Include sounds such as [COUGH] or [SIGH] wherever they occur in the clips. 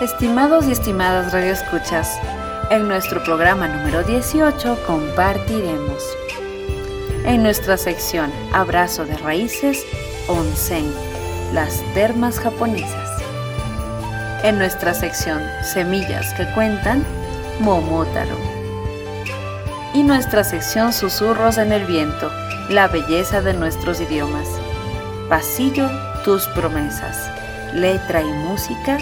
Estimados y estimadas radioescuchas, en nuestro programa número 18 compartiremos en nuestra sección Abrazo de Raíces, Onsen, las termas japonesas. En nuestra sección Semillas que cuentan, Momotaro. Y nuestra sección Susurros en el viento, la belleza de nuestros idiomas. Pasillo, tus promesas. Letra y música,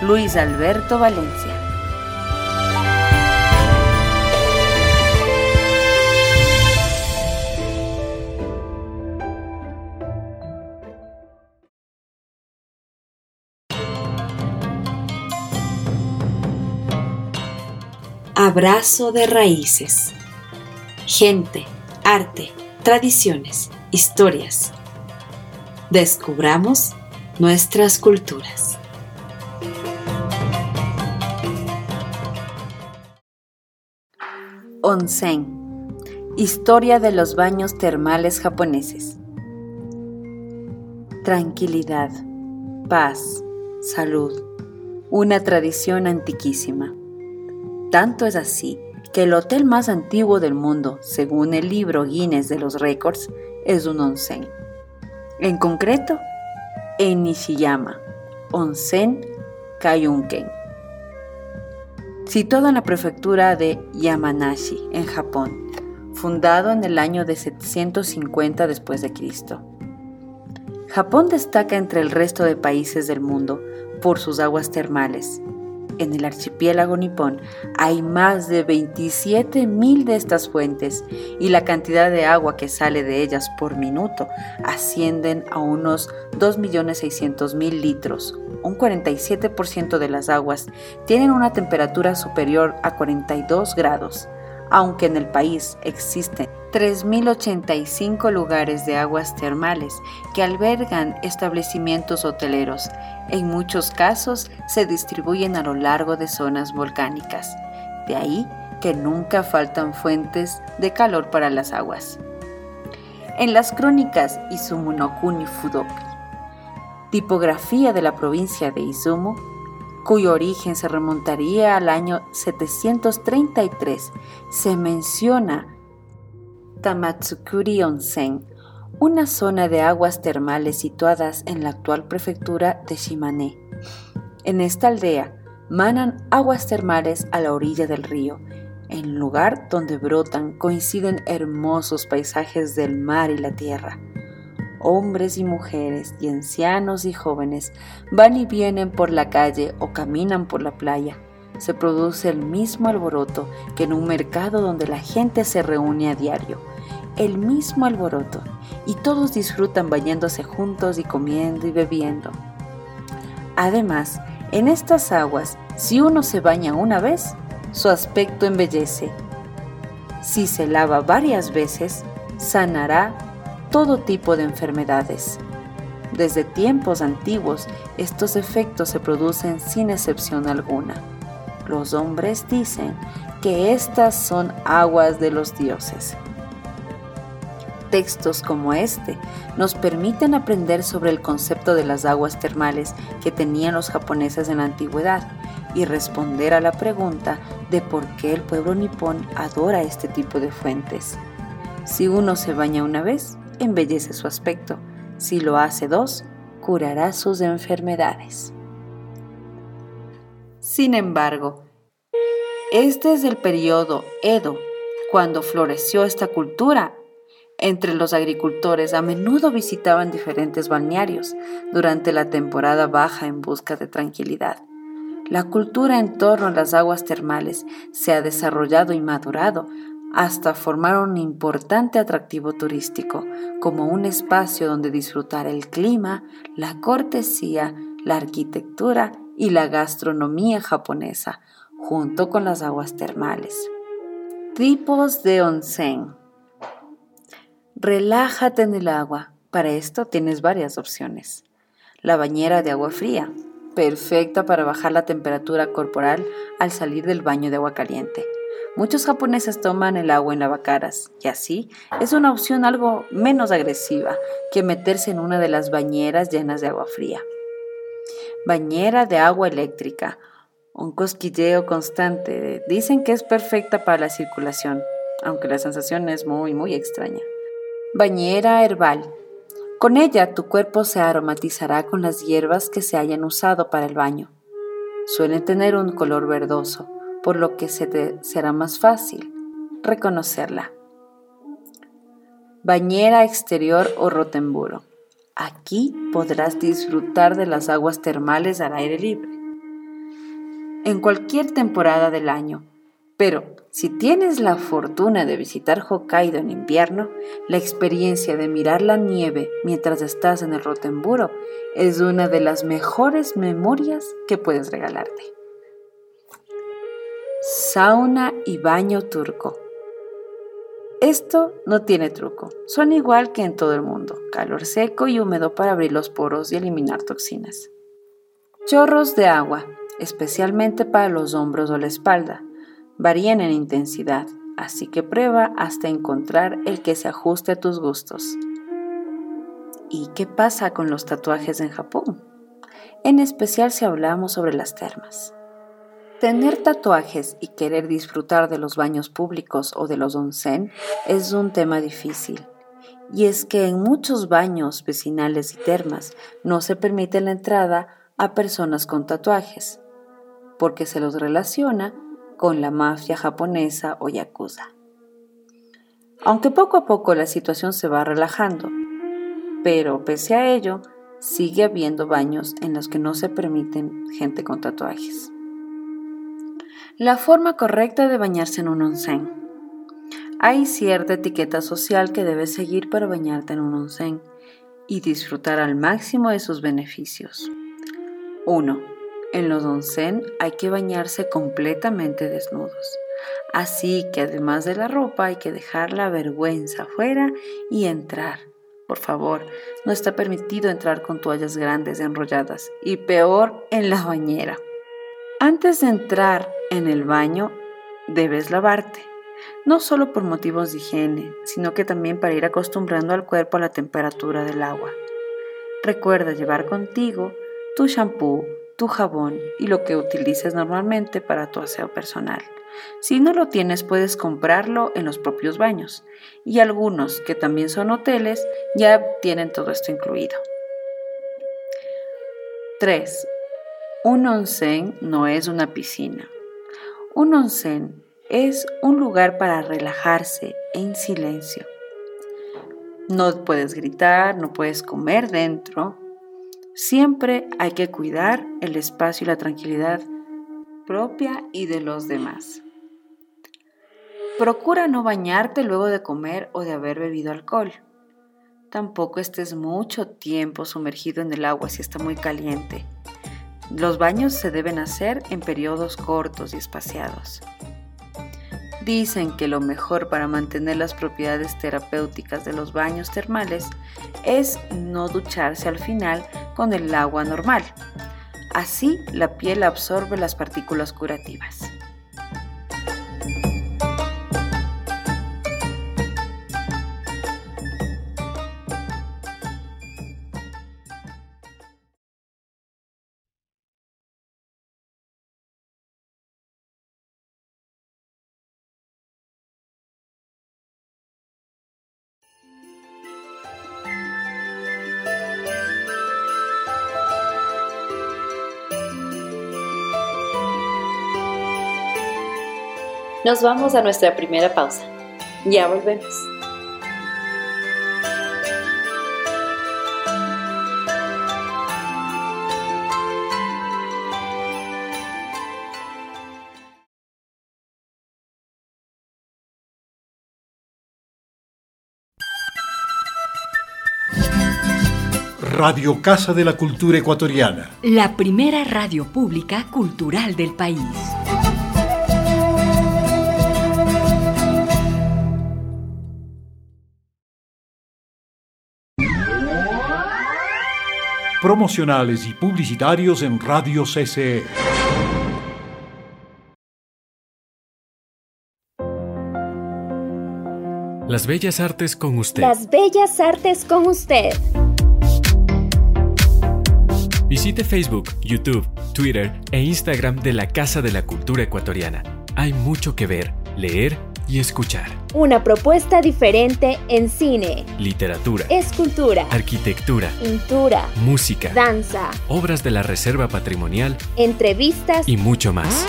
Luis Alberto Valencia. Abrazo de raíces. Gente, arte, tradiciones, historias. Descubramos nuestras culturas. Onsen. Historia de los baños termales japoneses. Tranquilidad, paz, salud. Una tradición antiquísima. Tanto es así que el hotel más antiguo del mundo, según el libro Guinness de los récords, es un onsen. En concreto, en Nishiyama, Onsen Kayunken, situado en la prefectura de Yamanashi, en Japón, fundado en el año de 750 después de Cristo. Japón destaca entre el resto de países del mundo por sus aguas termales, en el archipiélago nipón hay más de 27.000 de estas fuentes y la cantidad de agua que sale de ellas por minuto ascienden a unos 2.600.000 litros. Un 47% de las aguas tienen una temperatura superior a 42 grados aunque en el país existen 3.085 lugares de aguas termales que albergan establecimientos hoteleros. En muchos casos se distribuyen a lo largo de zonas volcánicas. De ahí que nunca faltan fuentes de calor para las aguas. En las crónicas Izumu no Kuni Fudoki, tipografía de la provincia de Izumo, cuyo origen se remontaría al año 733, se menciona Tamatsukuri Onsen, una zona de aguas termales situadas en la actual prefectura de Shimane. En esta aldea manan aguas termales a la orilla del río. En el lugar donde brotan coinciden hermosos paisajes del mar y la tierra hombres y mujeres y ancianos y jóvenes van y vienen por la calle o caminan por la playa. Se produce el mismo alboroto que en un mercado donde la gente se reúne a diario. El mismo alboroto y todos disfrutan bañándose juntos y comiendo y bebiendo. Además, en estas aguas, si uno se baña una vez, su aspecto embellece. Si se lava varias veces, sanará todo tipo de enfermedades. Desde tiempos antiguos, estos efectos se producen sin excepción alguna. Los hombres dicen que estas son aguas de los dioses. Textos como este nos permiten aprender sobre el concepto de las aguas termales que tenían los japoneses en la antigüedad y responder a la pregunta de por qué el pueblo nipón adora este tipo de fuentes. Si uno se baña una vez, embellece su aspecto. Si lo hace dos, curará sus enfermedades. Sin embargo, este es el periodo Edo, cuando floreció esta cultura. Entre los agricultores a menudo visitaban diferentes balnearios durante la temporada baja en busca de tranquilidad. La cultura en torno a las aguas termales se ha desarrollado y madurado hasta formar un importante atractivo turístico, como un espacio donde disfrutar el clima, la cortesía, la arquitectura y la gastronomía japonesa, junto con las aguas termales. Tipos de onsen. Relájate en el agua. Para esto tienes varias opciones. La bañera de agua fría, perfecta para bajar la temperatura corporal al salir del baño de agua caliente. Muchos japoneses toman el agua en lavacaras y así es una opción algo menos agresiva que meterse en una de las bañeras llenas de agua fría. Bañera de agua eléctrica. Un cosquilleo constante. Dicen que es perfecta para la circulación, aunque la sensación es muy, muy extraña. Bañera herbal. Con ella tu cuerpo se aromatizará con las hierbas que se hayan usado para el baño. Suelen tener un color verdoso, por lo que se te será más fácil reconocerla. Bañera exterior o rotemburo. Aquí podrás disfrutar de las aguas termales al aire libre. En cualquier temporada del año, pero si tienes la fortuna de visitar Hokkaido en invierno, la experiencia de mirar la nieve mientras estás en el Rotemburo es una de las mejores memorias que puedes regalarte. Sauna y baño turco. Esto no tiene truco, son igual que en todo el mundo, calor seco y húmedo para abrir los poros y eliminar toxinas. Chorros de agua, especialmente para los hombros o la espalda varían en intensidad, así que prueba hasta encontrar el que se ajuste a tus gustos. ¿Y qué pasa con los tatuajes en Japón? En especial si hablamos sobre las termas. Tener tatuajes y querer disfrutar de los baños públicos o de los onsen es un tema difícil. Y es que en muchos baños vecinales y termas no se permite la entrada a personas con tatuajes, porque se los relaciona con la mafia japonesa o yakuza. Aunque poco a poco la situación se va relajando, pero pese a ello, sigue habiendo baños en los que no se permiten gente con tatuajes. La forma correcta de bañarse en un onsen. Hay cierta etiqueta social que debes seguir para bañarte en un onsen y disfrutar al máximo de sus beneficios. 1 en los onsen hay que bañarse completamente desnudos. Así que además de la ropa hay que dejar la vergüenza afuera y entrar. Por favor, no está permitido entrar con toallas grandes enrolladas y peor en la bañera. Antes de entrar en el baño, debes lavarte, no solo por motivos de higiene, sino que también para ir acostumbrando al cuerpo a la temperatura del agua. Recuerda llevar contigo tu shampoo, tu jabón y lo que utilices normalmente para tu aseo personal. Si no lo tienes, puedes comprarlo en los propios baños. Y algunos, que también son hoteles, ya tienen todo esto incluido. 3. Un onsen no es una piscina. Un onsen es un lugar para relajarse en silencio. No puedes gritar, no puedes comer dentro, Siempre hay que cuidar el espacio y la tranquilidad propia y de los demás. Procura no bañarte luego de comer o de haber bebido alcohol. Tampoco estés mucho tiempo sumergido en el agua si está muy caliente. Los baños se deben hacer en periodos cortos y espaciados. Dicen que lo mejor para mantener las propiedades terapéuticas de los baños termales es no ducharse al final con el agua normal. Así la piel absorbe las partículas curativas. Nos vamos a nuestra primera pausa. Ya volvemos. Radio Casa de la Cultura Ecuatoriana. La primera radio pública cultural del país. Promocionales y publicitarios en Radio CCE. Las Bellas Artes con usted. Las Bellas Artes con usted. Visite Facebook, YouTube, Twitter e Instagram de la Casa de la Cultura Ecuatoriana. Hay mucho que ver, leer y escuchar. Una propuesta diferente en cine, Literatura, escultura, arquitectura, pintura, música, danza, obras de la Reserva Patrimonial entrevistas. y mucho más.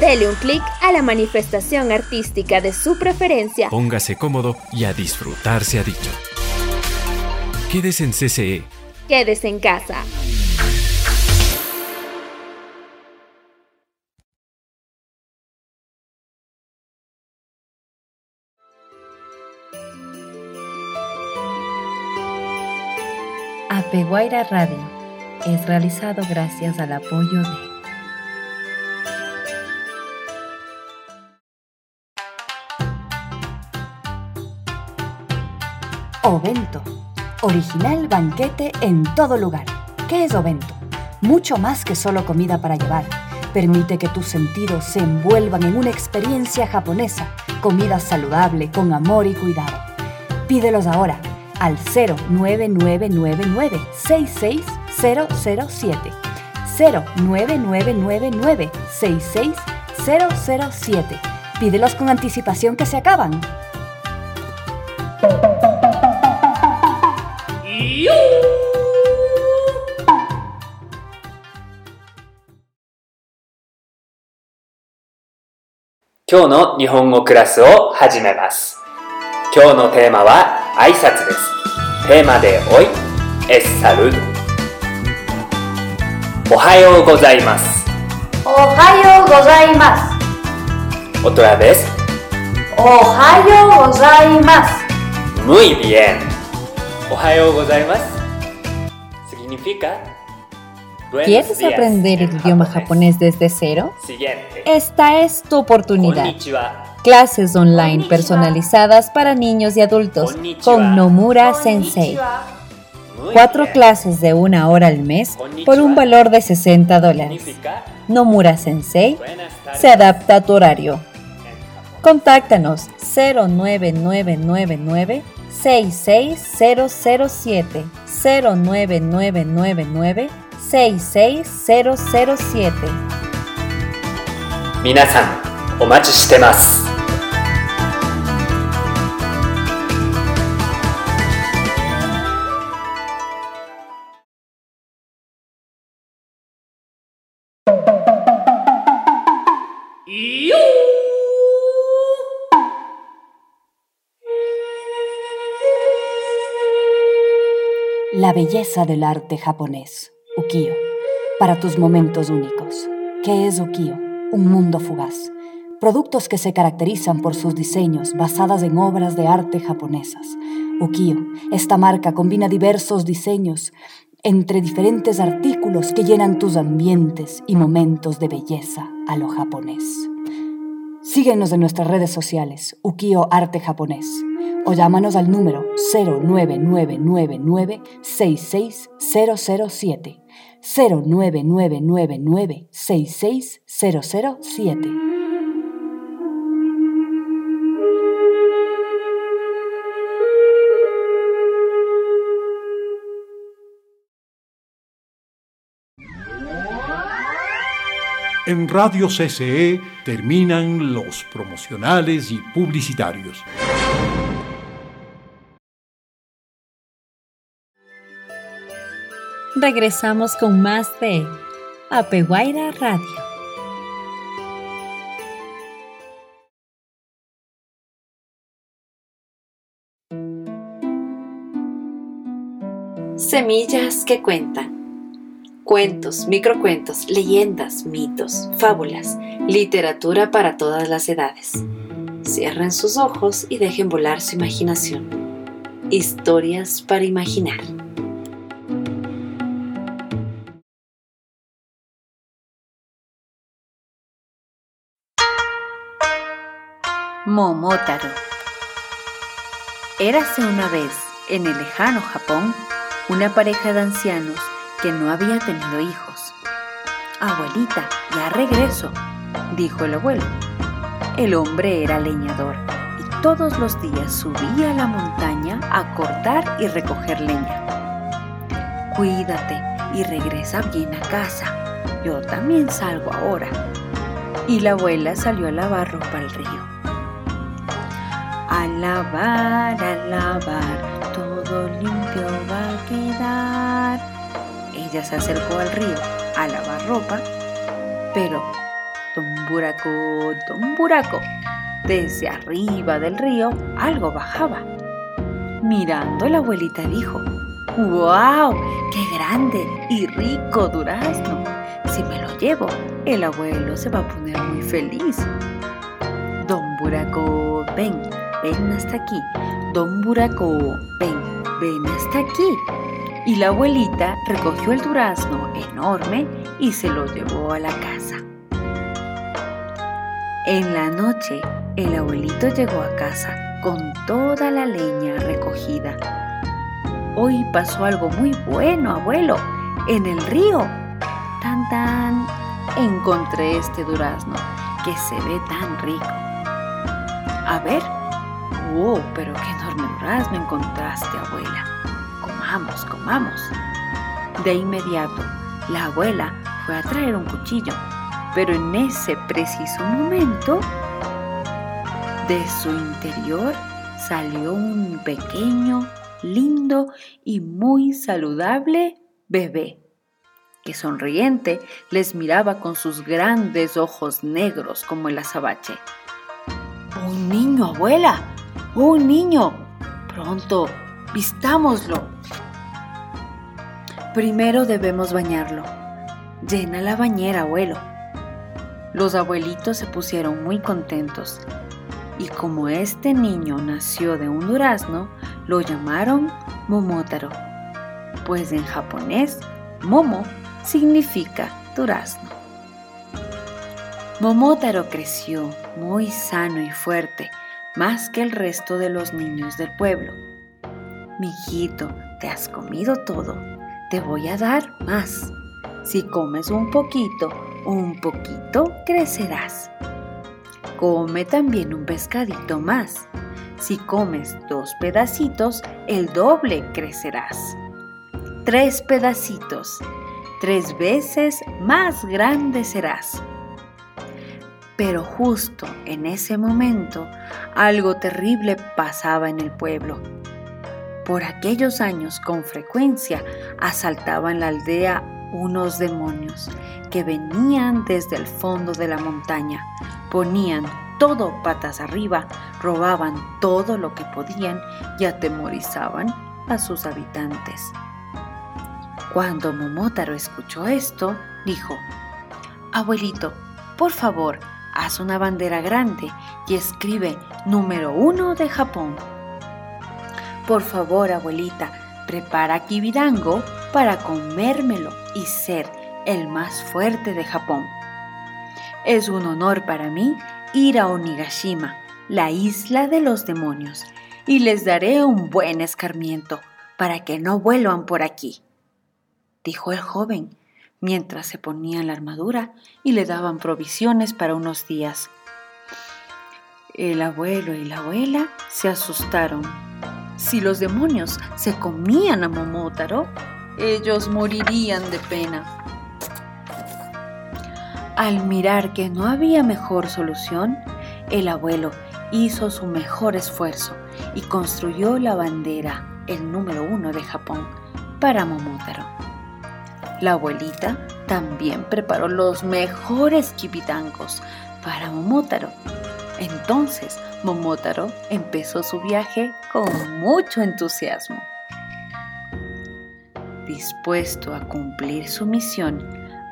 Dele un clic a la manifestación artística de su preferencia. Póngase cómodo y a disfrutar se ha dicho. Quédese en CCE. Quédese en casa. Apeguaira Radio es realizado gracias al apoyo de Ovento. Original banquete en todo lugar. ¿Qué es Ovento? Mucho más que solo comida para llevar. Permite que tus sentidos se envuelvan en una experiencia japonesa. Comida saludable, con amor y cuidado. Pídelos ahora al 09999 66007. 09999 66007. Pídelos con anticipación que se acaban. 今日のテーマは挨拶ですテーマでおいエッサルおはようございますおはようございます。オトラですおはようございます。Muy bien おはようございます significa ¿Quieres aprender el idioma japonés desde cero? Esta es tu oportunidad. clases online personalizadas para niños y adultos con Nomura Sensei. Cuatro clases de una hora al mes por un valor de 60 dólares. Nomura Sensei se adapta a tu horario. Contáctanos 09999 66007 09999 66007 Minasan, o machi belleza del arte japonés, ukiyo, para tus momentos únicos. ¿Qué es ukiyo? Un mundo fugaz. Productos que se caracterizan por sus diseños basadas en obras de arte japonesas. Ukiyo, esta marca combina diversos diseños entre diferentes artículos que llenan tus ambientes y momentos de belleza a lo japonés. Síguenos en nuestras redes sociales, Ukiyo Arte Japonés, o llámanos al número 09999 66007. 09999 66007. En Radio CCE terminan los promocionales y publicitarios. Regresamos con más de Apeguaira Radio. Semillas que cuentan. Cuentos, microcuentos, leyendas, mitos, fábulas, literatura para todas las edades. Cierren sus ojos y dejen volar su imaginación. Historias para imaginar. Momotaro. Érase una vez, en el lejano Japón, una pareja de ancianos que no había tenido hijos. Abuelita, ya regreso, dijo el abuelo. El hombre era leñador y todos los días subía a la montaña a cortar y recoger leña. Cuídate y regresa bien a casa. Yo también salgo ahora. Y la abuela salió a lavar ropa al río. A lavar, a lavar, todo limpio va a quedar. Ella se acercó al río a lavar ropa, pero Don Buraco, Don Buraco, desde arriba del río algo bajaba. Mirando la abuelita dijo, ¡Wow! ¡Qué grande y rico durazno! Si me lo llevo, el abuelo se va a poner muy feliz. Don Buraco, ven, ven hasta aquí. Don Buraco, ven, ven hasta aquí. Y la abuelita recogió el durazno enorme y se lo llevó a la casa. En la noche, el abuelito llegó a casa con toda la leña recogida. Hoy pasó algo muy bueno, abuelo, en el río. Tan tan, encontré este durazno que se ve tan rico. A ver, ¡Wow! Pero qué enorme durazno encontraste, abuela. Comamos, comamos. De inmediato, la abuela fue a traer un cuchillo, pero en ese preciso momento, de su interior salió un pequeño, lindo y muy saludable bebé, que sonriente les miraba con sus grandes ojos negros como el azabache. ¡Un niño, abuela! ¡Un niño! Pronto, vistámoslo. Primero debemos bañarlo. Llena la bañera, abuelo. Los abuelitos se pusieron muy contentos y como este niño nació de un durazno, lo llamaron Momotaro, pues en japonés Momo significa durazno. Momotaro creció muy sano y fuerte más que el resto de los niños del pueblo. Mijito, te has comido todo, te voy a dar más. Si comes un poquito, un poquito crecerás. Come también un pescadito más. Si comes dos pedacitos, el doble crecerás. Tres pedacitos, tres veces más grande serás. Pero justo en ese momento algo terrible pasaba en el pueblo. Por aquellos años con frecuencia asaltaban la aldea unos demonios que venían desde el fondo de la montaña, ponían todo patas arriba, robaban todo lo que podían y atemorizaban a sus habitantes. Cuando Momotaro escuchó esto, dijo, Abuelito, por favor, haz una bandera grande y escribe número uno de Japón. Por favor, abuelita, prepara kibidango para comérmelo y ser el más fuerte de Japón. Es un honor para mí ir a Onigashima, la isla de los demonios, y les daré un buen escarmiento para que no vuelvan por aquí, dijo el joven mientras se ponían la armadura y le daban provisiones para unos días. El abuelo y la abuela se asustaron. Si los demonios se comían a Momotaro, ellos morirían de pena. Al mirar que no había mejor solución, el abuelo hizo su mejor esfuerzo y construyó la bandera, el número uno de Japón, para Momotaro. La abuelita también preparó los mejores kibitangos para Momotaro. Entonces, Momotaro empezó su viaje con mucho entusiasmo. Dispuesto a cumplir su misión,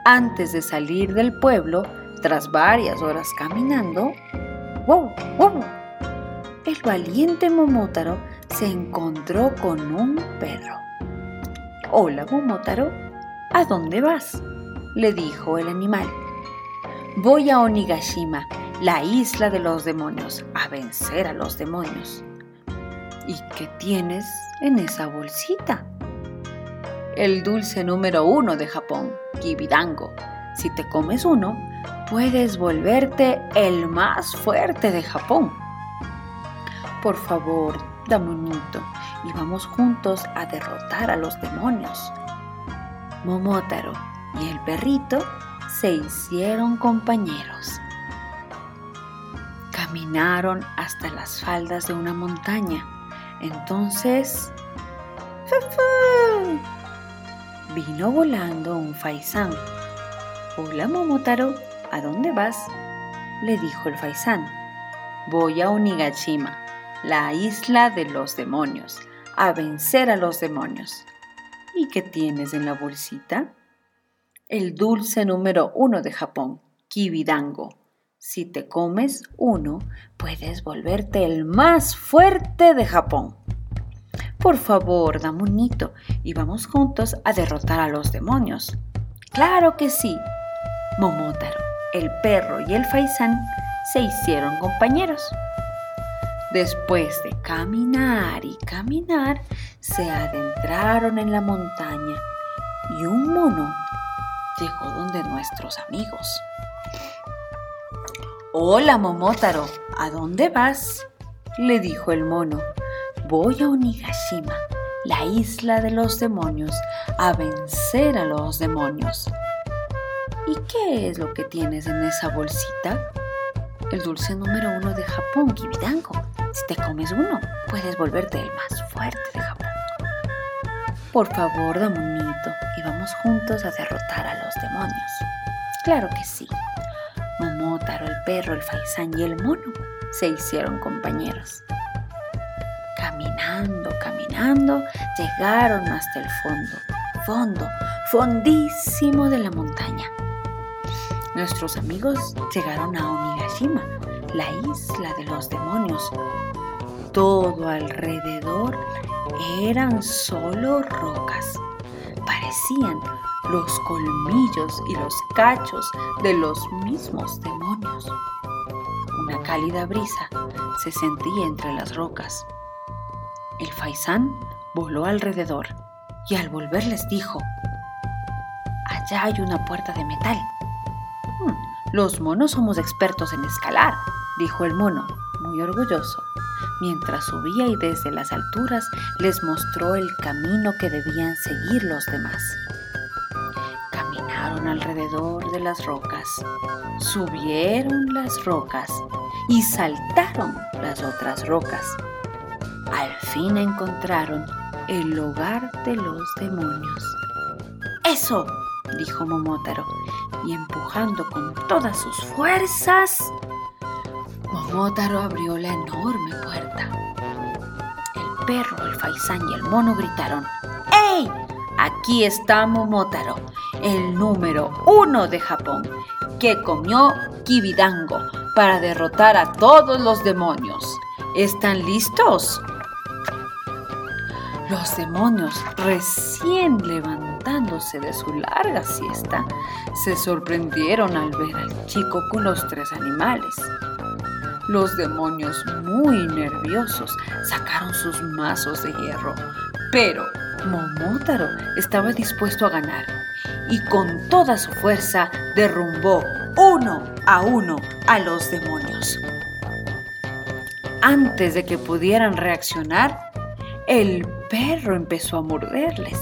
antes de salir del pueblo, tras varias horas caminando, ¡wow! ¡wow! El valiente Momotaro se encontró con un perro. Hola, Momotaro, ¿a dónde vas? le dijo el animal. Voy a Onigashima, la isla de los demonios, a vencer a los demonios. ¿Y qué tienes en esa bolsita? El dulce número uno de Japón, Kibidango. Si te comes uno, puedes volverte el más fuerte de Japón. Por favor, Damonito, y vamos juntos a derrotar a los demonios. Momotaro y el perrito se hicieron compañeros. Caminaron hasta las faldas de una montaña. Entonces... Vino volando un faisán. Hola Momotaro, ¿a dónde vas? le dijo el faisán. Voy a Onigashima, la isla de los demonios, a vencer a los demonios. ¿Y qué tienes en la bolsita? El dulce número uno de Japón, Kibidango. Si te comes uno, puedes volverte el más fuerte de Japón. Por favor, dame un hito y vamos juntos a derrotar a los demonios. Claro que sí. Momotaro, el perro y el faisán se hicieron compañeros. Después de caminar y caminar, se adentraron en la montaña y un mono llegó donde nuestros amigos. Hola, Momotaro, ¿a dónde vas? le dijo el mono. Voy a Onigashima, la isla de los demonios, a vencer a los demonios. ¿Y qué es lo que tienes en esa bolsita? El dulce número uno de Japón, Kibidango. Si te comes uno, puedes volverte el más fuerte de Japón. Por favor, Damonito, y vamos juntos a derrotar a los demonios. Claro que sí. Momotaro, el perro, el faisán y el mono se hicieron compañeros. Caminando, caminando, llegaron hasta el fondo, fondo, fondísimo de la montaña. Nuestros amigos llegaron a Onigashima, la isla de los demonios. Todo alrededor eran solo rocas. Parecían los colmillos y los cachos de los mismos demonios. Una cálida brisa se sentía entre las rocas. El faisán voló alrededor y al volver les dijo, Allá hay una puerta de metal. Hmm, los monos somos expertos en escalar, dijo el mono, muy orgulloso, mientras subía y desde las alturas les mostró el camino que debían seguir los demás. Caminaron alrededor de las rocas, subieron las rocas y saltaron las otras rocas. Al fin encontraron el hogar de los demonios. ¡Eso! dijo Momotaro, y empujando con todas sus fuerzas, Momotaro abrió la enorme puerta. El perro, el faisán y el mono gritaron, ¡Ey! Aquí está Momotaro, el número uno de Japón, que comió Kibidango para derrotar a todos los demonios. ¿Están listos? Los demonios, recién levantándose de su larga siesta, se sorprendieron al ver al chico con los tres animales. Los demonios, muy nerviosos, sacaron sus mazos de hierro, pero Momotaro estaba dispuesto a ganar y con toda su fuerza derrumbó uno a uno a los demonios. Antes de que pudieran reaccionar, el perro empezó a morderles,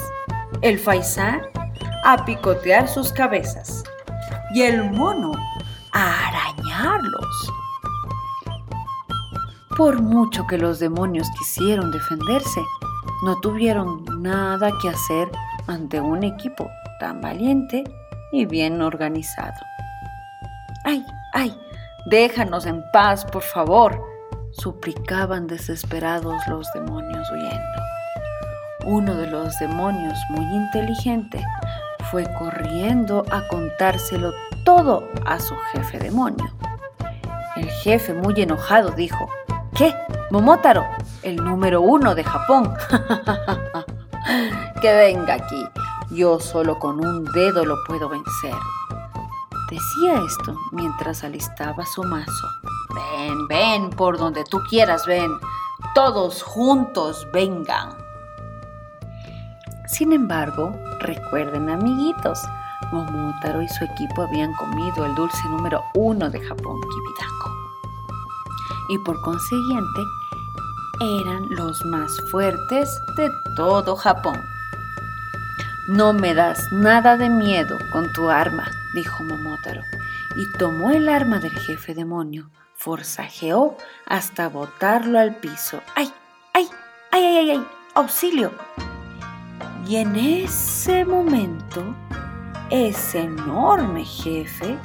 el faisán a picotear sus cabezas y el mono a arañarlos. Por mucho que los demonios quisieron defenderse, no tuvieron nada que hacer ante un equipo tan valiente y bien organizado. ¡Ay, ay! Déjanos en paz, por favor, suplicaban desesperados los demonios huyendo. Uno de los demonios, muy inteligente, fue corriendo a contárselo todo a su jefe demonio. El jefe, muy enojado, dijo, ¿Qué? Momotaro, el número uno de Japón. [LAUGHS] que venga aquí, yo solo con un dedo lo puedo vencer. Decía esto mientras alistaba su mazo. Ven, ven, por donde tú quieras, ven. Todos juntos, vengan. Sin embargo, recuerden amiguitos, Momotaro y su equipo habían comido el dulce número uno de Japón, Kibidango. Y por consiguiente, eran los más fuertes de todo Japón. No me das nada de miedo con tu arma, dijo Momotaro, y tomó el arma del jefe demonio, forzajeó hasta botarlo al piso. ¡Ay, ay, ay, ay, ay! ay! ¡Auxilio! Y en ese momento, ese enorme jefe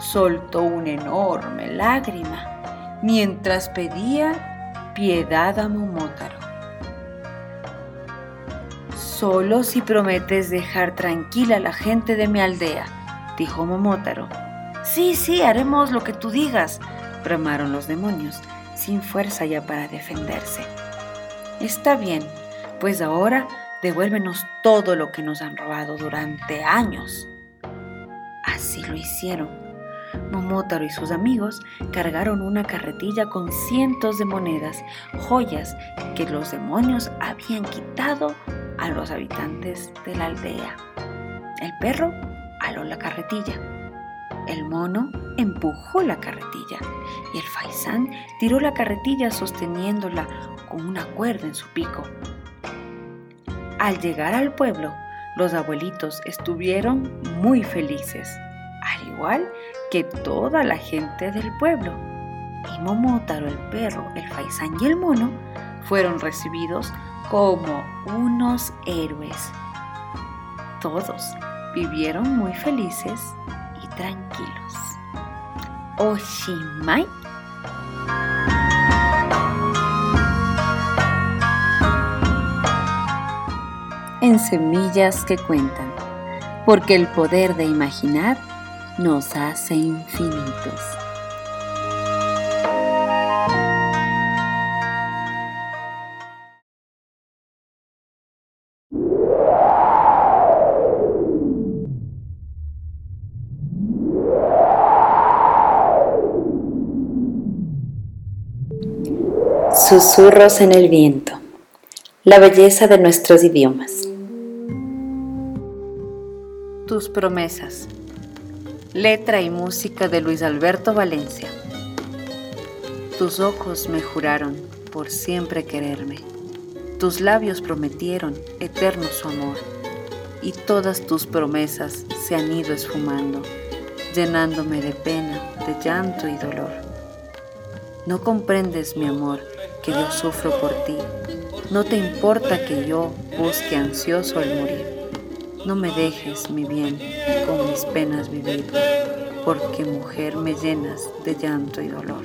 soltó una enorme lágrima mientras pedía piedad a Momotaro. Solo si prometes dejar tranquila a la gente de mi aldea, dijo Momotaro. Sí, sí, haremos lo que tú digas, bramaron los demonios, sin fuerza ya para defenderse. Está bien, pues ahora devuélvenos todo lo que nos han robado durante años. Así lo hicieron. Momotaro y sus amigos cargaron una carretilla con cientos de monedas, joyas que los demonios habían quitado a los habitantes de la aldea. El perro aló la carretilla. El mono empujó la carretilla y el faisán tiró la carretilla sosteniéndola con una cuerda en su pico. Al llegar al pueblo, los abuelitos estuvieron muy felices, al igual que toda la gente del pueblo. Y Momotaro, el perro, el faisán y el mono fueron recibidos como unos héroes. Todos vivieron muy felices y tranquilos. Oshimai en semillas que cuentan, porque el poder de imaginar nos hace infinitos. Susurros en el viento. La belleza de nuestros idiomas. Tus promesas. Letra y música de Luis Alberto Valencia. Tus ojos me juraron por siempre quererme. Tus labios prometieron eterno su amor. Y todas tus promesas se han ido esfumando, llenándome de pena, de llanto y dolor. No comprendes, mi amor, que yo sufro por ti. No te importa que yo busque ansioso el morir. No me dejes, mi bien, con mis penas vivir, porque mujer me llenas de llanto y dolor.